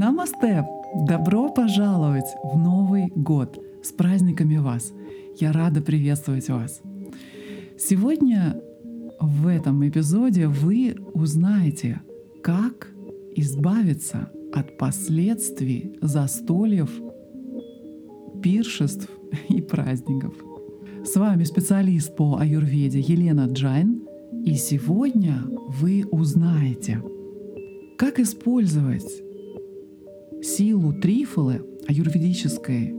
Намасте! Добро пожаловать в Новый год! С праздниками вас! Я рада приветствовать вас! Сегодня в этом эпизоде вы узнаете, как избавиться от последствий застольев, пиршеств и праздников. С вами специалист по аюрведе Елена Джайн, и сегодня вы узнаете, как использовать силу трифолы, аюрведической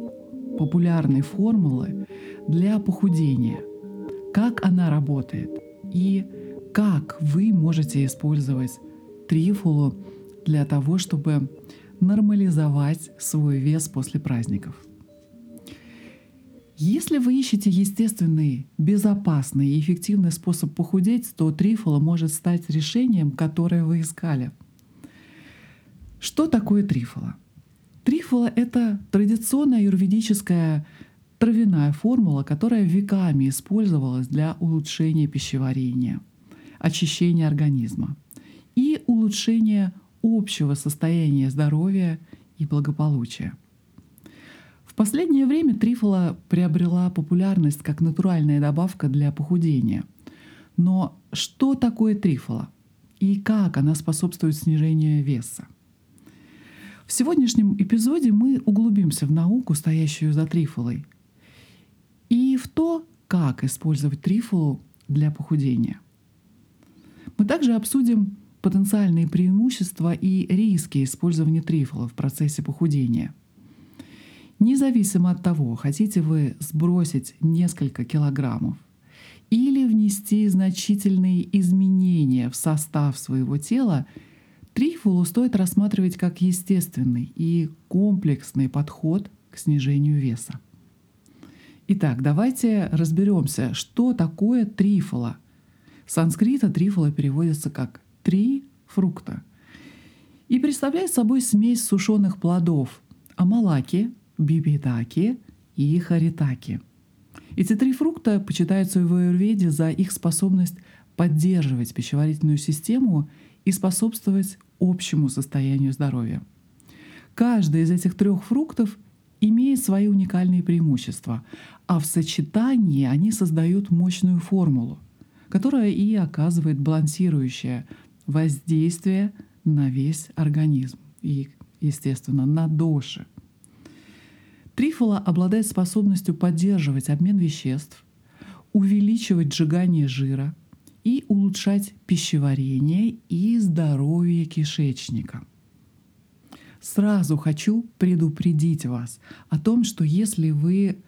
популярной формулы для похудения, как она работает и как вы можете использовать трифолу для того, чтобы нормализовать свой вес после праздников. Если вы ищете естественный, безопасный и эффективный способ похудеть, то трифола может стать решением, которое вы искали — что такое трифола? Трифола — это традиционная юридическая травяная формула, которая веками использовалась для улучшения пищеварения, очищения организма и улучшения общего состояния здоровья и благополучия. В последнее время трифола приобрела популярность как натуральная добавка для похудения. Но что такое трифола и как она способствует снижению веса? В сегодняшнем эпизоде мы углубимся в науку, стоящую за трифолой, и в то, как использовать трифолу для похудения. Мы также обсудим потенциальные преимущества и риски использования трифола в процессе похудения. Независимо от того, хотите вы сбросить несколько килограммов или внести значительные изменения в состав своего тела – Трифулу стоит рассматривать как естественный и комплексный подход к снижению веса. Итак, давайте разберемся, что такое трифола. С санскрита трифола переводится как «три фрукта» и представляет собой смесь сушеных плодов амалаки, бибитаки и харитаки. Эти три фрукта почитаются в аюрведе за их способность поддерживать пищеварительную систему и способствовать общему состоянию здоровья. Каждый из этих трех фруктов имеет свои уникальные преимущества, а в сочетании они создают мощную формулу, которая и оказывает балансирующее воздействие на весь организм и, естественно, на доши. Трифола обладает способностью поддерживать обмен веществ, увеличивать сжигание жира, и улучшать пищеварение и здоровье кишечника. Сразу хочу предупредить вас о том, что если вы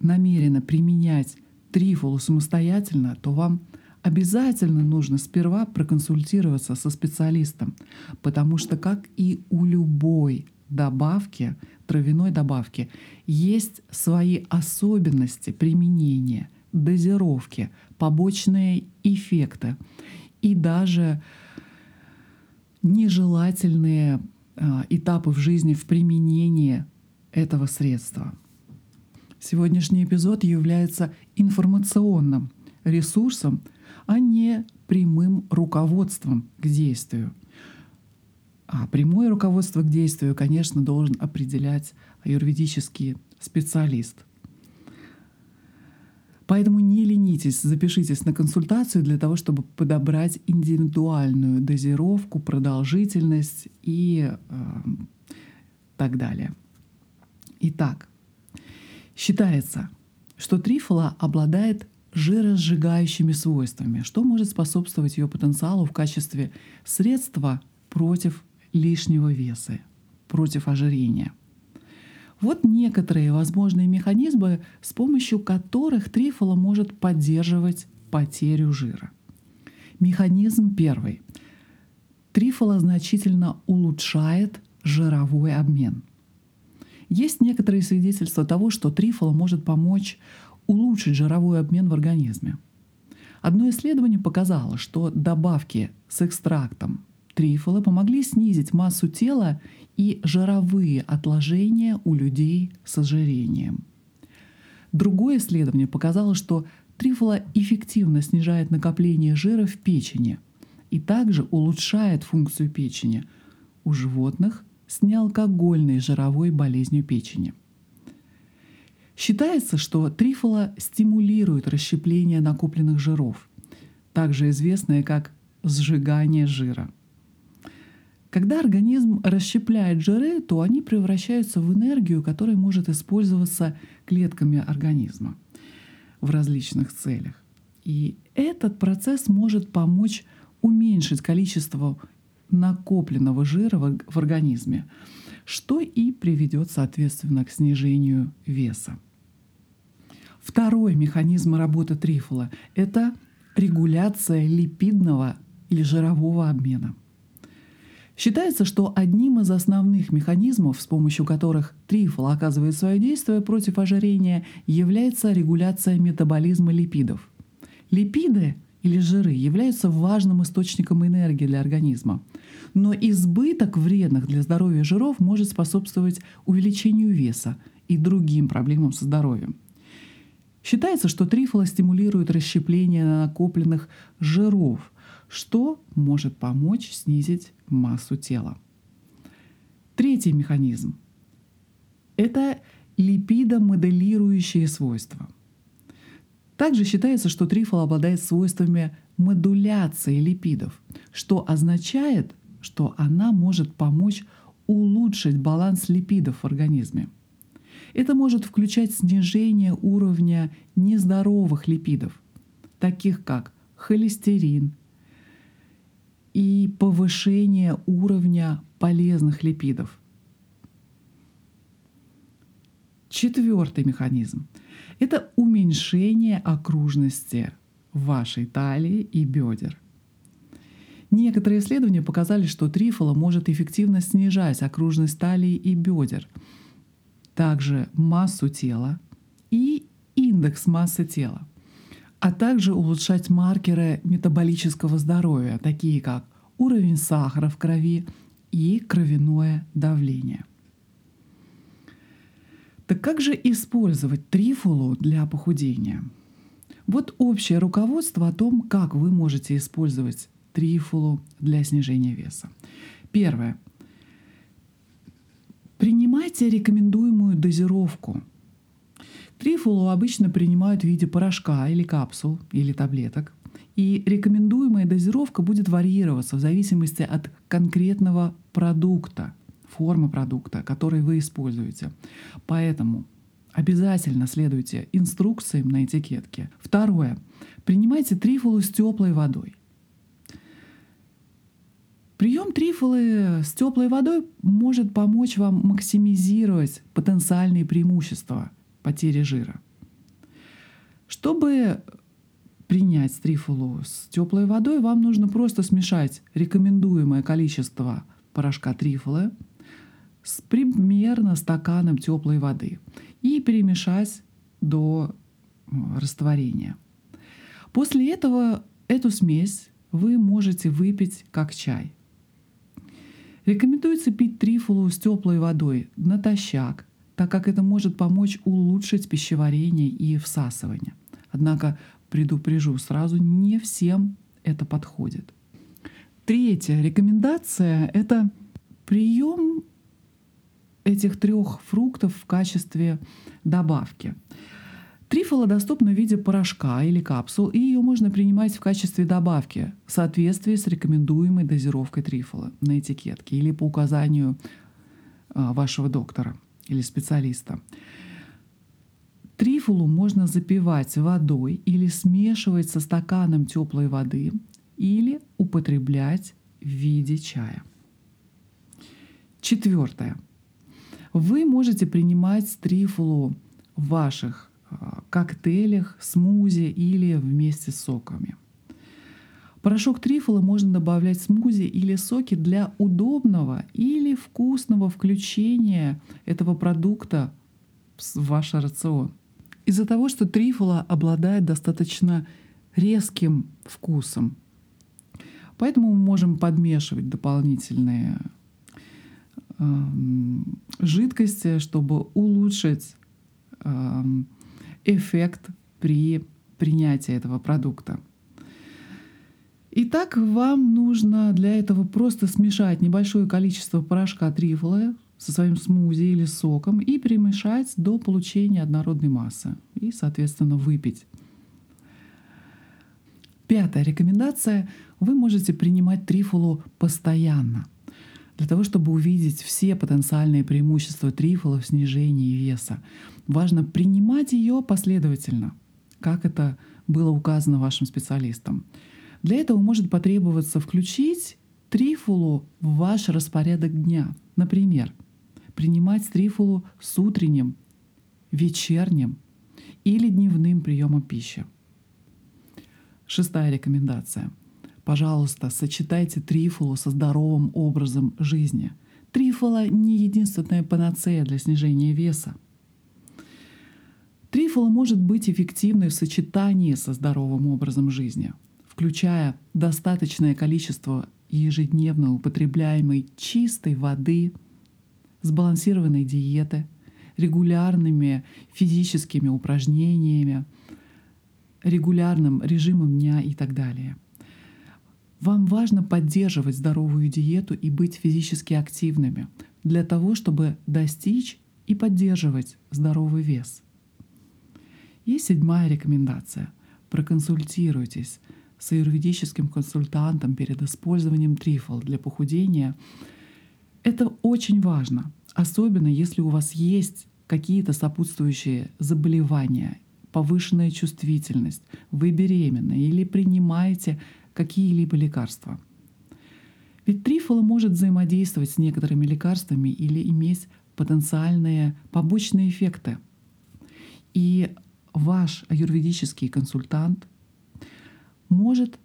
намерены применять трифолу самостоятельно, то вам обязательно нужно сперва проконсультироваться со специалистом, потому что, как и у любой добавки, травяной добавки, есть свои особенности применения, дозировки, побочные эффекты и даже нежелательные а, этапы в жизни в применении этого средства. Сегодняшний эпизод является информационным ресурсом, а не прямым руководством к действию. А прямое руководство к действию, конечно, должен определять аюрведический специалист – Поэтому не ленитесь, запишитесь на консультацию для того, чтобы подобрать индивидуальную дозировку, продолжительность и э, так далее. Итак, считается, что трифола обладает жиросжигающими свойствами, что может способствовать ее потенциалу в качестве средства против лишнего веса, против ожирения – вот некоторые возможные механизмы, с помощью которых трифола может поддерживать потерю жира. Механизм первый. Трифола значительно улучшает жировой обмен. Есть некоторые свидетельства того, что трифола может помочь улучшить жировой обмен в организме. Одно исследование показало, что добавки с экстрактом трифола помогли снизить массу тела и жировые отложения у людей с ожирением. Другое исследование показало, что трифола эффективно снижает накопление жира в печени и также улучшает функцию печени у животных с неалкогольной жировой болезнью печени. Считается, что трифола стимулирует расщепление накопленных жиров, также известное как сжигание жира. Когда организм расщепляет жиры, то они превращаются в энергию, которая может использоваться клетками организма в различных целях. И этот процесс может помочь уменьшить количество накопленного жира в организме, что и приведет, соответственно, к снижению веса. Второй механизм работы трифола — это регуляция липидного или жирового обмена. Считается, что одним из основных механизмов, с помощью которых трифол оказывает свое действие против ожирения, является регуляция метаболизма липидов. Липиды или жиры являются важным источником энергии для организма. Но избыток вредных для здоровья жиров может способствовать увеличению веса и другим проблемам со здоровьем. Считается, что трифола стимулирует расщепление накопленных жиров, что может помочь снизить массу тела. Третий механизм — это липидомоделирующие свойства. Также считается, что трифол обладает свойствами модуляции липидов, что означает, что она может помочь улучшить баланс липидов в организме. Это может включать снижение уровня нездоровых липидов, таких как холестерин, и повышение уровня полезных липидов. Четвертый механизм – это уменьшение окружности вашей талии и бедер. Некоторые исследования показали, что трифола может эффективно снижать окружность талии и бедер, также массу тела и индекс массы тела, а также улучшать маркеры метаболического здоровья, такие как уровень сахара в крови и кровяное давление. Так как же использовать трифулу для похудения? Вот общее руководство о том, как вы можете использовать трифулу для снижения веса. Первое. Принимайте рекомендуемую дозировку. Трифулу обычно принимают в виде порошка или капсул или таблеток. И рекомендуемая дозировка будет варьироваться в зависимости от конкретного продукта, формы продукта, который вы используете. Поэтому обязательно следуйте инструкциям на этикетке. Второе. Принимайте трифулу с теплой водой. Прием трифолы с теплой водой может помочь вам максимизировать потенциальные преимущества потери жира. Чтобы принять трифолу с теплой водой, вам нужно просто смешать рекомендуемое количество порошка трифолы с примерно стаканом теплой воды и перемешать до растворения. После этого эту смесь вы можете выпить как чай. Рекомендуется пить трифулу с теплой водой натощак, так как это может помочь улучшить пищеварение и всасывание. Однако предупрежу сразу, не всем это подходит. Третья рекомендация — это прием этих трех фруктов в качестве добавки. Трифола доступна в виде порошка или капсул, и ее можно принимать в качестве добавки в соответствии с рекомендуемой дозировкой трифола на этикетке или по указанию а, вашего доктора или специалиста. Трифулу можно запивать водой или смешивать со стаканом теплой воды или употреблять в виде чая. Четвертое. Вы можете принимать трифулу в ваших а, коктейлях, смузи или вместе с соками. Порошок трифола можно добавлять в смузи или соки для удобного или вкусного включения этого продукта в ваш рацион. Из-за того, что трифола обладает достаточно резким вкусом, поэтому мы можем подмешивать дополнительные э, жидкости, чтобы улучшить э, эффект при принятии этого продукта. Итак, вам нужно для этого просто смешать небольшое количество порошка трифола со своим смузи или соком и перемешать до получения однородной массы. И, соответственно, выпить. Пятая рекомендация. Вы можете принимать трифолу постоянно. Для того, чтобы увидеть все потенциальные преимущества трифола в снижении веса, важно принимать ее последовательно, как это было указано вашим специалистам. Для этого может потребоваться включить трифулу в ваш распорядок дня. Например, принимать трифулу с утренним, вечерним или дневным приемом пищи. Шестая рекомендация. Пожалуйста, сочетайте трифулу со здоровым образом жизни. Трифола не единственная панацея для снижения веса. Трифола может быть эффективной в сочетании со здоровым образом жизни – включая достаточное количество ежедневно употребляемой чистой воды, сбалансированной диеты, регулярными физическими упражнениями, регулярным режимом дня и так далее. Вам важно поддерживать здоровую диету и быть физически активными для того, чтобы достичь и поддерживать здоровый вес. И седьмая рекомендация. Проконсультируйтесь с аюрведическим консультантом перед использованием трифл для похудения. Это очень важно, особенно если у вас есть какие-то сопутствующие заболевания, повышенная чувствительность, вы беременны или принимаете какие-либо лекарства. Ведь трифола может взаимодействовать с некоторыми лекарствами или иметь потенциальные побочные эффекты. И ваш аюрведический консультант может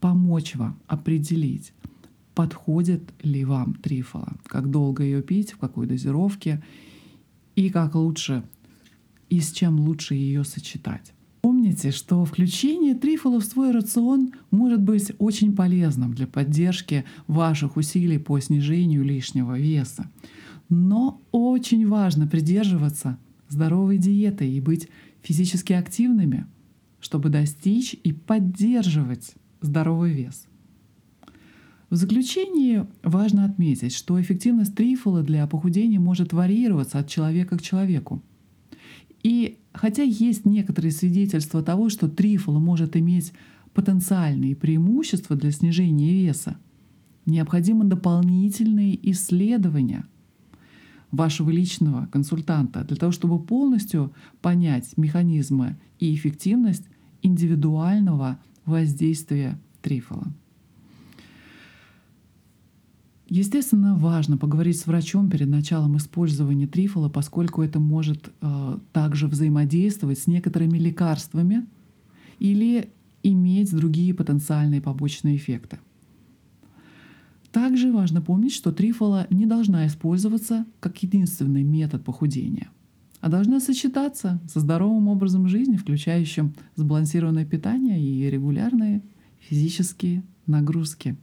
помочь вам определить, подходит ли вам трифола, как долго ее пить, в какой дозировке и как лучше и с чем лучше ее сочетать. Помните, что включение трифола в свой рацион может быть очень полезным для поддержки ваших усилий по снижению лишнего веса. Но очень важно придерживаться здоровой диеты и быть физически активными – чтобы достичь и поддерживать здоровый вес. В заключении важно отметить, что эффективность трифола для похудения может варьироваться от человека к человеку. И хотя есть некоторые свидетельства того, что трифола может иметь потенциальные преимущества для снижения веса, необходимы дополнительные исследования вашего личного консультанта для того, чтобы полностью понять механизмы и эффективность индивидуального воздействия трифола. Естественно, важно поговорить с врачом перед началом использования трифола, поскольку это может э, также взаимодействовать с некоторыми лекарствами или иметь другие потенциальные побочные эффекты. Также важно помнить, что трифола не должна использоваться как единственный метод похудения а должна сочетаться со здоровым образом жизни, включающим сбалансированное питание и регулярные физические нагрузки.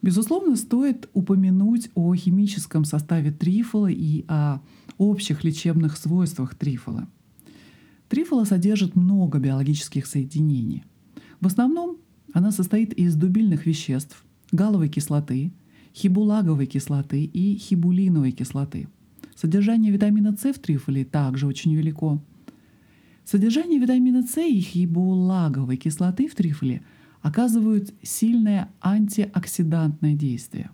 Безусловно, стоит упомянуть о химическом составе трифола и о общих лечебных свойствах трифола. Трифола содержит много биологических соединений. В основном она состоит из дубильных веществ, галовой кислоты, хибулаговой кислоты и хибулиновой кислоты – Содержание витамина С в трифоле также очень велико. Содержание витамина С и хибулаговой кислоты в трифоле оказывают сильное антиоксидантное действие.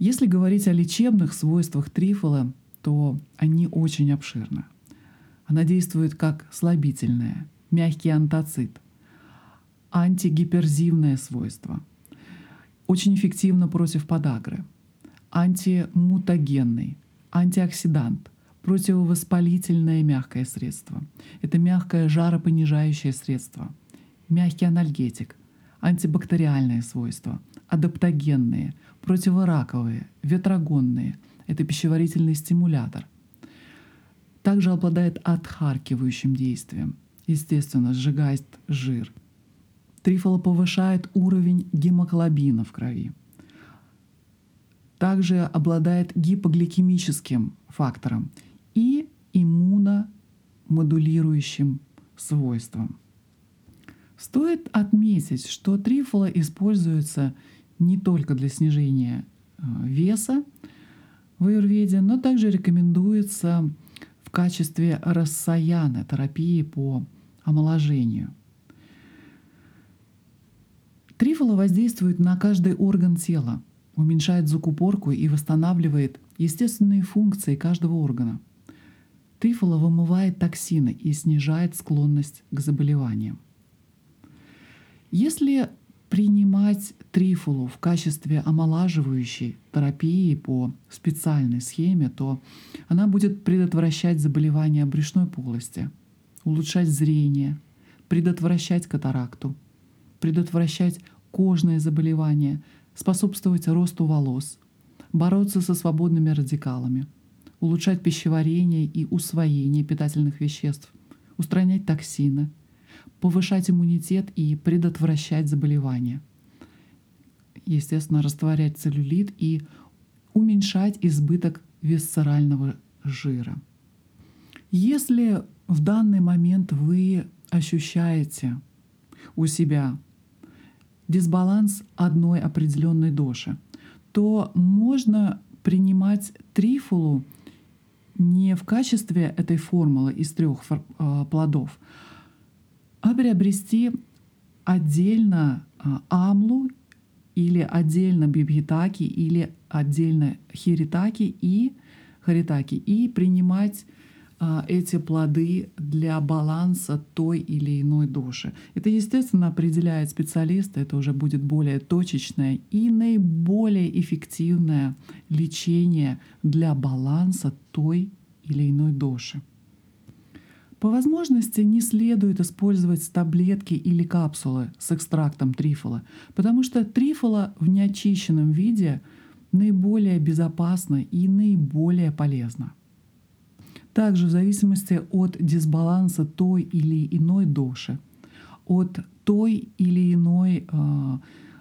Если говорить о лечебных свойствах трифола, то они очень обширны. Она действует как слабительное, мягкий антоцит, антигиперзивное свойство, очень эффективно против подагры – антимутагенный, антиоксидант, противовоспалительное мягкое средство. Это мягкое жаропонижающее средство, мягкий анальгетик, антибактериальные свойства, адаптогенные, противораковые, ветрогонные. Это пищеварительный стимулятор. Также обладает отхаркивающим действием. Естественно, сжигает жир. Трифола повышает уровень гемоглобина в крови также обладает гипогликемическим фактором и иммуномодулирующим свойством. Стоит отметить, что трифола используется не только для снижения э, веса в аюрведе, но также рекомендуется в качестве рассаяны терапии по омоложению. Трифола воздействует на каждый орган тела, уменьшает закупорку и восстанавливает естественные функции каждого органа. Трифола вымывает токсины и снижает склонность к заболеваниям. Если принимать трифулу в качестве омолаживающей терапии по специальной схеме, то она будет предотвращать заболевания брюшной полости, улучшать зрение, предотвращать катаракту, предотвращать кожные заболевания, способствовать росту волос, бороться со свободными радикалами, улучшать пищеварение и усвоение питательных веществ, устранять токсины, повышать иммунитет и предотвращать заболевания. Естественно, растворять целлюлит и уменьшать избыток висцерального жира. Если в данный момент вы ощущаете у себя дисбаланс одной определенной доши, то можно принимать трифулу не в качестве этой формулы из трех а, плодов, а приобрести отдельно а, амлу или отдельно бибхитаки или отдельно хиритаки и харитаки и принимать эти плоды для баланса той или иной души. Это, естественно, определяет специалист, это уже будет более точечное и наиболее эффективное лечение для баланса той или иной души. По возможности не следует использовать таблетки или капсулы с экстрактом трифола, потому что трифола в неочищенном виде наиболее безопасна и наиболее полезна. Также в зависимости от дисбаланса той или иной доши, от той или иной э,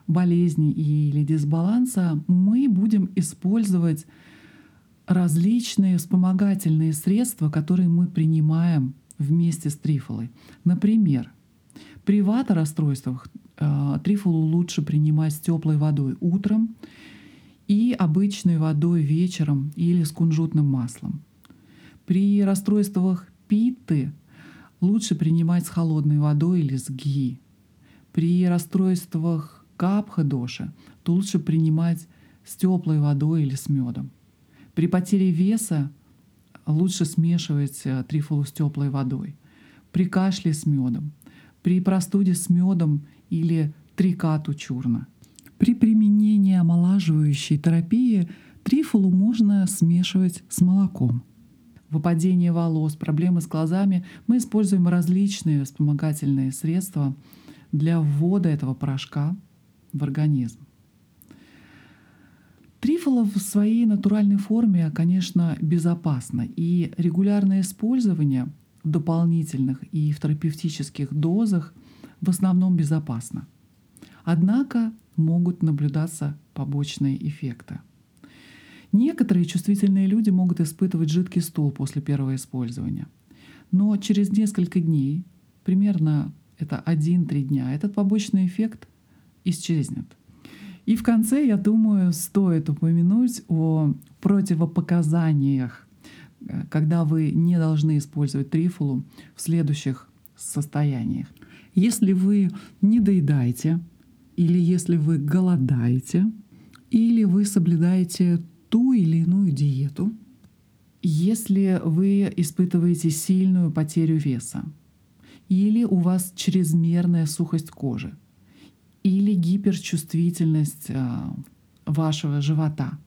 болезни или дисбаланса, мы будем использовать различные вспомогательные средства, которые мы принимаем вместе с трифолой. Например, при ваторасстройствах э, трифолу лучше принимать с теплой водой утром и обычной водой вечером или с кунжутным маслом. При расстройствах питы лучше принимать с холодной водой или с ги. При расстройствах капха-доши то лучше принимать с теплой водой или с медом. При потере веса лучше смешивать э, трифолу с теплой водой. При кашле с медом. При простуде с медом или трикату чурна. При применении омолаживающей терапии трифолу можно смешивать с молоком выпадение волос, проблемы с глазами, мы используем различные вспомогательные средства для ввода этого порошка в организм. Трифола в своей натуральной форме, конечно, безопасно, и регулярное использование в дополнительных и в терапевтических дозах в основном безопасно. Однако могут наблюдаться побочные эффекты – Некоторые чувствительные люди могут испытывать жидкий стул после первого использования. Но через несколько дней, примерно это 1-3 дня, этот побочный эффект исчезнет. И в конце, я думаю, стоит упомянуть о противопоказаниях, э, когда вы не должны использовать трифулу в следующих состояниях. Если вы не доедаете, или если вы голодаете, или вы соблюдаете ту или иную диету, если вы испытываете сильную потерю веса, или у вас чрезмерная сухость кожи, или гиперчувствительность а, вашего живота,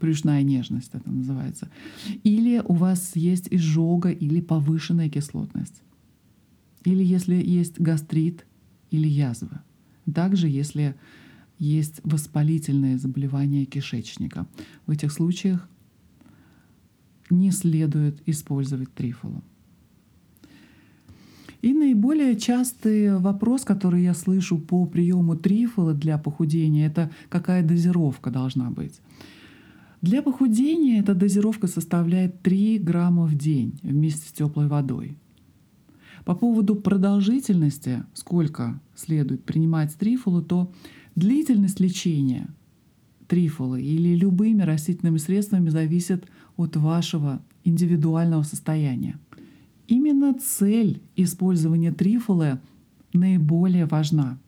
брюшная нежность это называется, или у вас есть изжога или повышенная кислотность, или если есть гастрит или язва. Также если есть воспалительные заболевания кишечника. В этих случаях не следует использовать трифолу. И наиболее частый вопрос, который я слышу по приему трифола для похудения, это какая дозировка должна быть. Для похудения эта дозировка составляет 3 грамма в день вместе с теплой водой. По поводу продолжительности, сколько следует принимать трифолу, то длительность лечения трифолы или любыми растительными средствами зависит от вашего индивидуального состояния. Именно цель использования трифолы наиболее важна.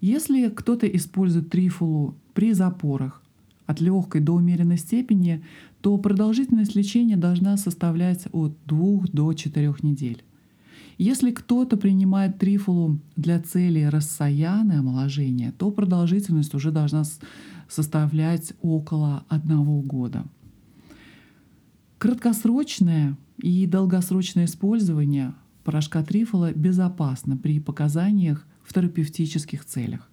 Если кто-то использует трифолу при запорах от легкой до умеренной степени, то продолжительность лечения должна составлять от 2 до 4 недель. Если кто-то принимает трифолу для цели рассаяны омоложения, то продолжительность уже должна составлять около одного года. Краткосрочное и долгосрочное использование порошка трифола безопасно при показаниях в терапевтических целях.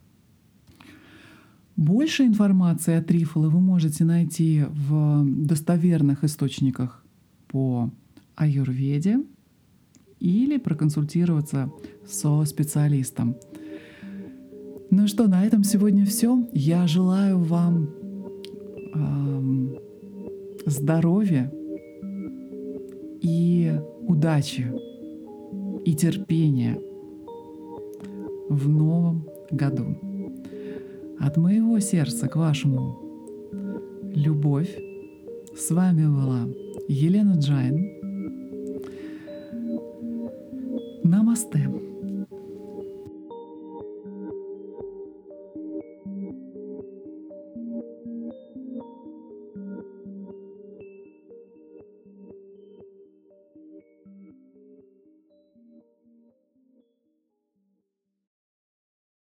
Больше информации о трифоле вы можете найти в достоверных источниках по аюрведе или проконсультироваться со специалистом. Ну что, на этом сегодня все. Я желаю вам эм, здоровья и удачи и терпения в новом году. От моего сердца к вашему любовь. С вами была Елена Джайн.